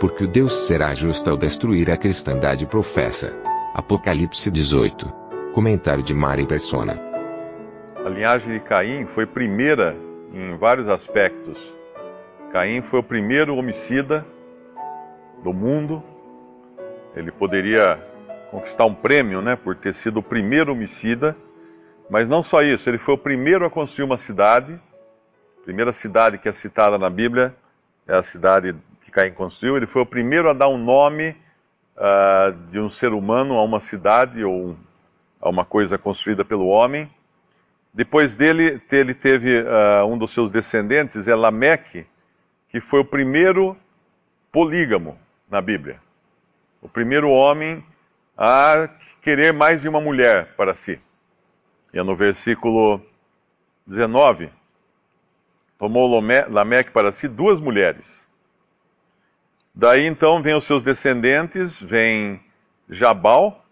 Porque o Deus será justo ao destruir a cristandade professa. Apocalipse 18. Comentário de Mari Persona. A linhagem de Caim foi primeira em vários aspectos. Caim foi o primeiro homicida do mundo. Ele poderia conquistar um prêmio, né, por ter sido o primeiro homicida. Mas não só isso, ele foi o primeiro a construir uma cidade. A primeira cidade que é citada na Bíblia é a cidade que Caim construiu. Ele foi o primeiro a dar um nome uh, de um ser humano a uma cidade ou a uma coisa construída pelo homem. Depois dele, ele teve uh, um dos seus descendentes, é Lameque, que foi o primeiro polígamo na Bíblia. O primeiro homem a querer mais de uma mulher para si. E é no versículo 19: Tomou Lameque para si duas mulheres. Daí então vem os seus descendentes, vem Jabal,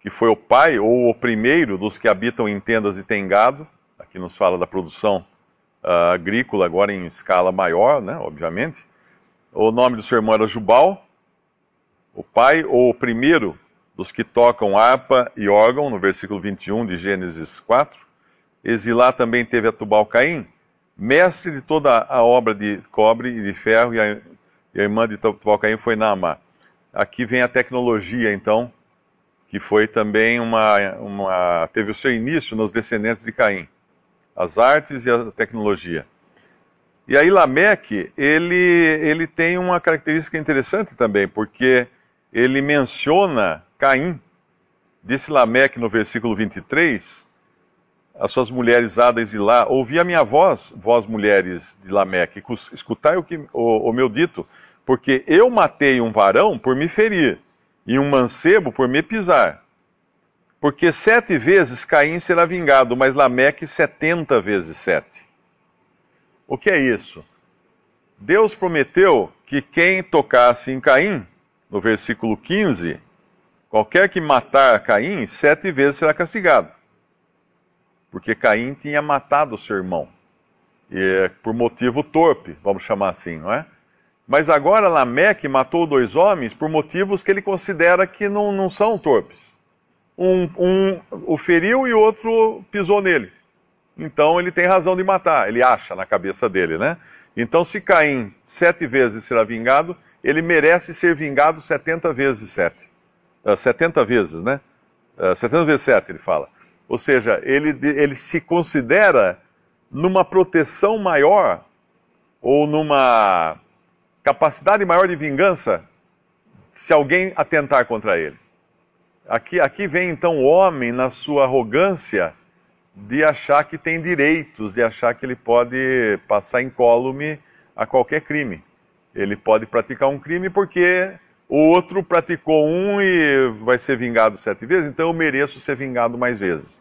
que foi o pai ou o primeiro dos que habitam em tendas e tem gado. Aqui nos fala da produção uh, agrícola, agora em escala maior, né, obviamente. O nome do seu irmão era Jubal, o pai ou o primeiro dos que tocam harpa e órgão, no versículo 21 de Gênesis 4. Exilá também teve a Tubal Caim, mestre de toda a obra de cobre e de ferro, e a, e a irmã de Tubal Caim foi Naamá. Aqui vem a tecnologia, então, que foi também uma, uma, teve o seu início nos descendentes de Caim as artes e a tecnologia. E aí Lameque, ele, ele tem uma característica interessante também, porque ele menciona Caim. Disse Lameque no versículo 23, as suas mulheres hadas e lá, ouvi a minha voz, vós mulheres de Lameque, escutai o, que, o, o meu dito, porque eu matei um varão por me ferir, e um mancebo por me pisar. Porque sete vezes Caim será vingado, mas Lameque setenta vezes sete. O que é isso? Deus prometeu que quem tocasse em Caim, no versículo 15, qualquer que matar Caim, sete vezes será castigado. Porque Caim tinha matado seu irmão. E, é por motivo torpe, vamos chamar assim, não é? Mas agora Lameque matou dois homens por motivos que ele considera que não, não são torpes um, um o feriu e o outro pisou nele. Então ele tem razão de matar, ele acha na cabeça dele, né? Então, se Caim sete vezes será vingado, ele merece ser vingado setenta vezes sete. Uh, 70 vezes, né? Uh, 70 vezes sete, ele fala. Ou seja, ele, ele se considera numa proteção maior ou numa capacidade maior de vingança se alguém atentar contra ele. Aqui, aqui vem então o homem na sua arrogância de achar que tem direitos, de achar que ele pode passar incólume a qualquer crime. Ele pode praticar um crime porque o outro praticou um e vai ser vingado sete vezes, então eu mereço ser vingado mais vezes.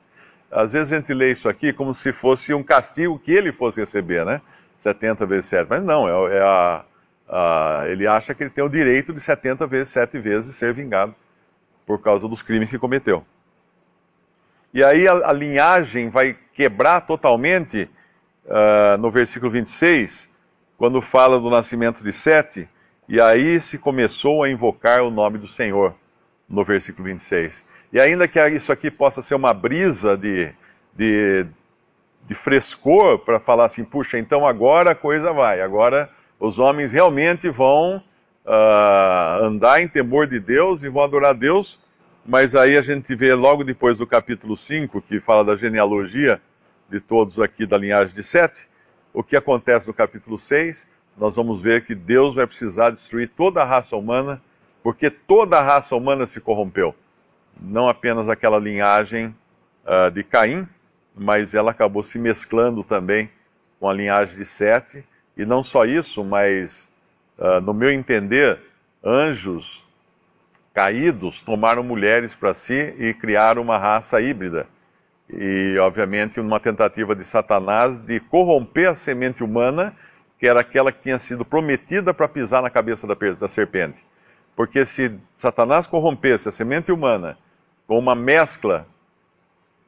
Às vezes a gente lê isso aqui como se fosse um castigo que ele fosse receber, né? 70 vezes 7. Mas não, é, é a, a, ele acha que ele tem o direito de 70 vezes 7 vezes ser vingado por causa dos crimes que cometeu. E aí a, a linhagem vai quebrar totalmente uh, no versículo 26, quando fala do nascimento de Sete, e aí se começou a invocar o nome do Senhor, no versículo 26. E ainda que isso aqui possa ser uma brisa de, de, de frescor para falar assim, puxa, então agora a coisa vai, agora os homens realmente vão uh, andar em temor de Deus e vão adorar Deus, mas aí a gente vê logo depois do capítulo 5, que fala da genealogia de todos aqui da linhagem de Sete, o que acontece no capítulo 6, nós vamos ver que Deus vai precisar destruir toda a raça humana, porque toda a raça humana se corrompeu. Não apenas aquela linhagem uh, de Caim, mas ela acabou se mesclando também com a linhagem de Sete, E não só isso, mas, uh, no meu entender, anjos caídos tomaram mulheres para si e criaram uma raça híbrida. E, obviamente, uma tentativa de Satanás de corromper a semente humana, que era aquela que tinha sido prometida para pisar na cabeça da, da serpente. Porque se Satanás corrompesse a semente humana com uma mescla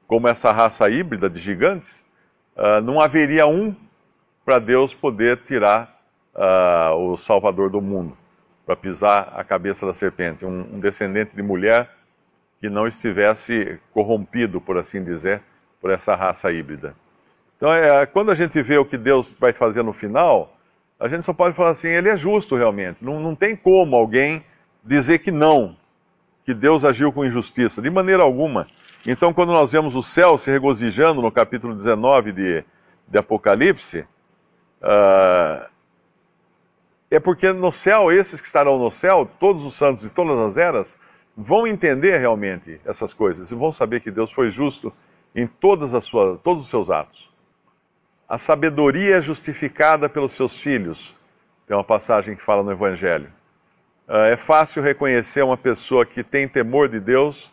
como essa raça híbrida de gigantes, uh, não haveria um para Deus poder tirar uh, o Salvador do mundo, para pisar a cabeça da serpente, um, um, descendente de mulher que não estivesse corrompido, por assim dizer, por essa raça híbrida. Então, é, quando a gente vê o que Deus vai fazer no final, a gente só pode falar assim: Ele é justo realmente. Não, não tem como alguém dizer que não, que Deus agiu com injustiça, de maneira alguma. Então, quando nós vemos o céu se regozijando no capítulo 19 de, de Apocalipse, uh, é porque no céu, esses que estarão no céu, todos os santos de todas as eras, vão entender realmente essas coisas e vão saber que Deus foi justo em todas as suas, todos os seus atos. A sabedoria é justificada pelos seus filhos. Tem uma passagem que fala no Evangelho. Uh, é fácil reconhecer uma pessoa que tem temor de Deus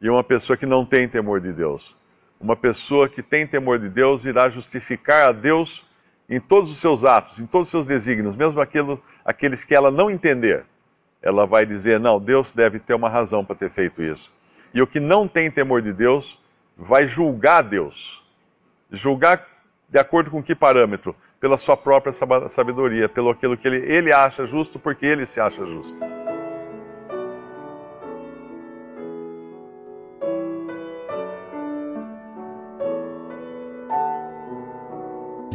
e uma pessoa que não tem temor de Deus. Uma pessoa que tem temor de Deus irá justificar a Deus em todos os seus atos, em todos os seus desígnios, mesmo aquilo, aqueles que ela não entender. Ela vai dizer: não, Deus deve ter uma razão para ter feito isso. E o que não tem temor de Deus vai julgar Deus. Julgar de acordo com que parâmetro? pela sua própria sabedoria, pelo aquilo que ele, ele acha justo, porque ele se acha justo.